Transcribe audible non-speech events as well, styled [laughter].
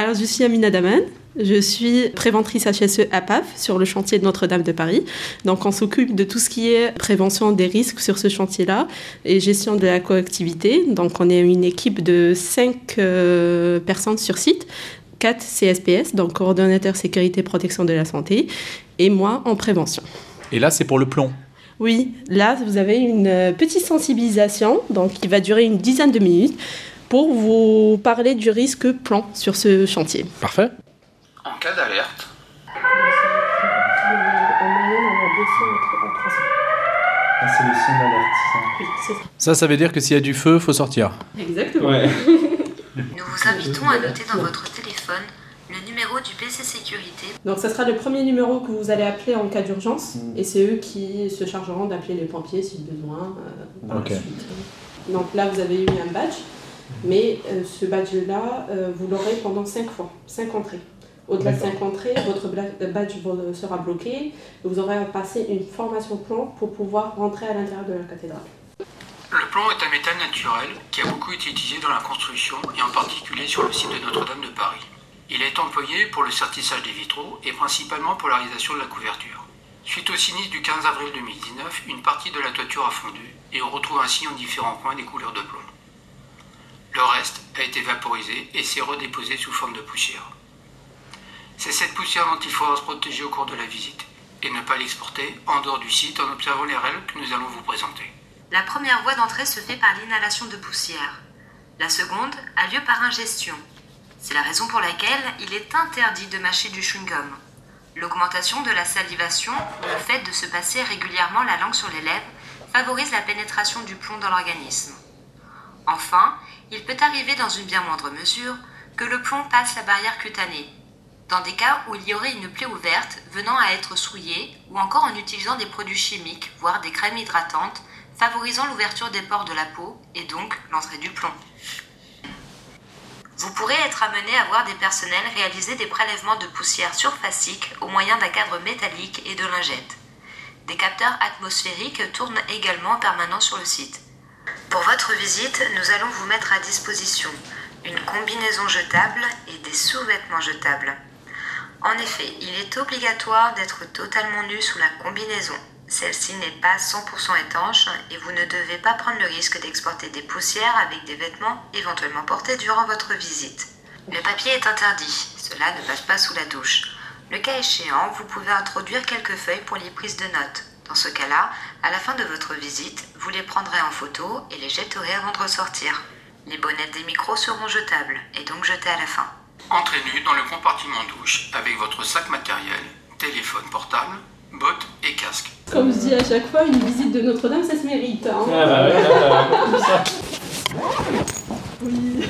Alors, je suis Amina Daman. Je suis préventrice HSE à PAF sur le chantier de Notre-Dame de Paris. Donc, on s'occupe de tout ce qui est prévention des risques sur ce chantier-là et gestion de la coactivité. Donc, on est une équipe de 5 euh, personnes sur site. 4 CSPS, donc coordonnateur sécurité protection de la santé, et moi en prévention. Et là, c'est pour le plomb Oui, là, vous avez une euh, petite sensibilisation, donc qui va durer une dizaine de minutes, pour vous parler du risque plomb sur ce chantier. Parfait. En cas d'alerte, Ah, c'est le signe d'alerte. Ça, ça veut dire que s'il y a du feu, faut sortir. Exactement. Ouais. [laughs] Nous vous invitons à noter dans votre téléphone le numéro du PC Sécurité. Donc, ce sera le premier numéro que vous allez appeler en cas d'urgence, Mm. et c'est eux qui se chargeront d'appeler les pompiers si besoin euh, par la suite. Donc là, vous avez eu un badge, mais euh, ce badge-là, euh, vous l'aurez pendant 5 fois, 5 entrées. Au-delà de D'accord. 5 entrées, votre badge vo- sera bloqué, et vous aurez à passer une formation plomb pour pouvoir rentrer à l'intérieur de la cathédrale. le plomb est un métal naturel qui a beaucoup été utilisé dans la construction et en particulier sur le site de Notre-Dame de Paris. Il est employé pour le sertissage des vitraux et principalement pour la réalisation de la couverture. Suite au sinistre du 15 avril 2019, une partie de la toiture a fondu et on retrouve ainsi en différents coins des couleurs de plomb. A été vaporisé et s'est redéposé sous forme de poussière. C'est cette poussière dont il faudra se protéger au cours de la visite et ne pas l'exporter en dehors du site en observant les règles que nous allons vous présenter. La première voie d'entrée se fait par l'inhalation de poussière. La seconde a lieu par ingestion. C'est la raison pour laquelle il est interdit de mâcher du chewing-gum. L'augmentation de la salivation, le fait de se passer régulièrement la langue sur les lèvres, favorise la pénétration du plomb dans l'organisme. Enfin, il peut arriver dans une bien moindre mesure que le plomb passe la barrière cutanée, dans des cas où il y aurait une plaie ouverte venant à être souillée ou encore en utilisant des produits chimiques, voire des crèmes hydratantes, favorisant l'ouverture des pores de la peau et donc l'entrée du plomb. Vous pourrez être amené à voir des personnels réaliser des prélèvements de poussière surfacique au moyen d'un cadre métallique et de lingettes. Des capteurs atmosphériques tournent également en permanence sur le site. Pour votre visite, nous allons vous mettre à disposition une combinaison jetable et des sous-vêtements jetables. En effet, il est obligatoire d'être totalement nu sous la combinaison. Celle-ci n'est pas 100% étanche et vous ne devez pas prendre le risque d'exporter des poussières avec des vêtements éventuellement portés durant votre visite. Le papier est interdit, cela ne passe pas sous la douche. Le cas échéant, vous pouvez introduire quelques feuilles pour les prises de notes. Dans ce cas-là, à la fin de votre visite, vous les prendrez en photo et les jetterez avant de ressortir. Les bonnettes des micros seront jetables et donc jetées à la fin. Entrez nu dans le compartiment douche avec votre sac matériel, téléphone portable, bottes et casque. Comme je dis à chaque fois, une visite de Notre-Dame, ça se mérite. hein. Ah bah ouais, là, compris ça. [laughs] Oui.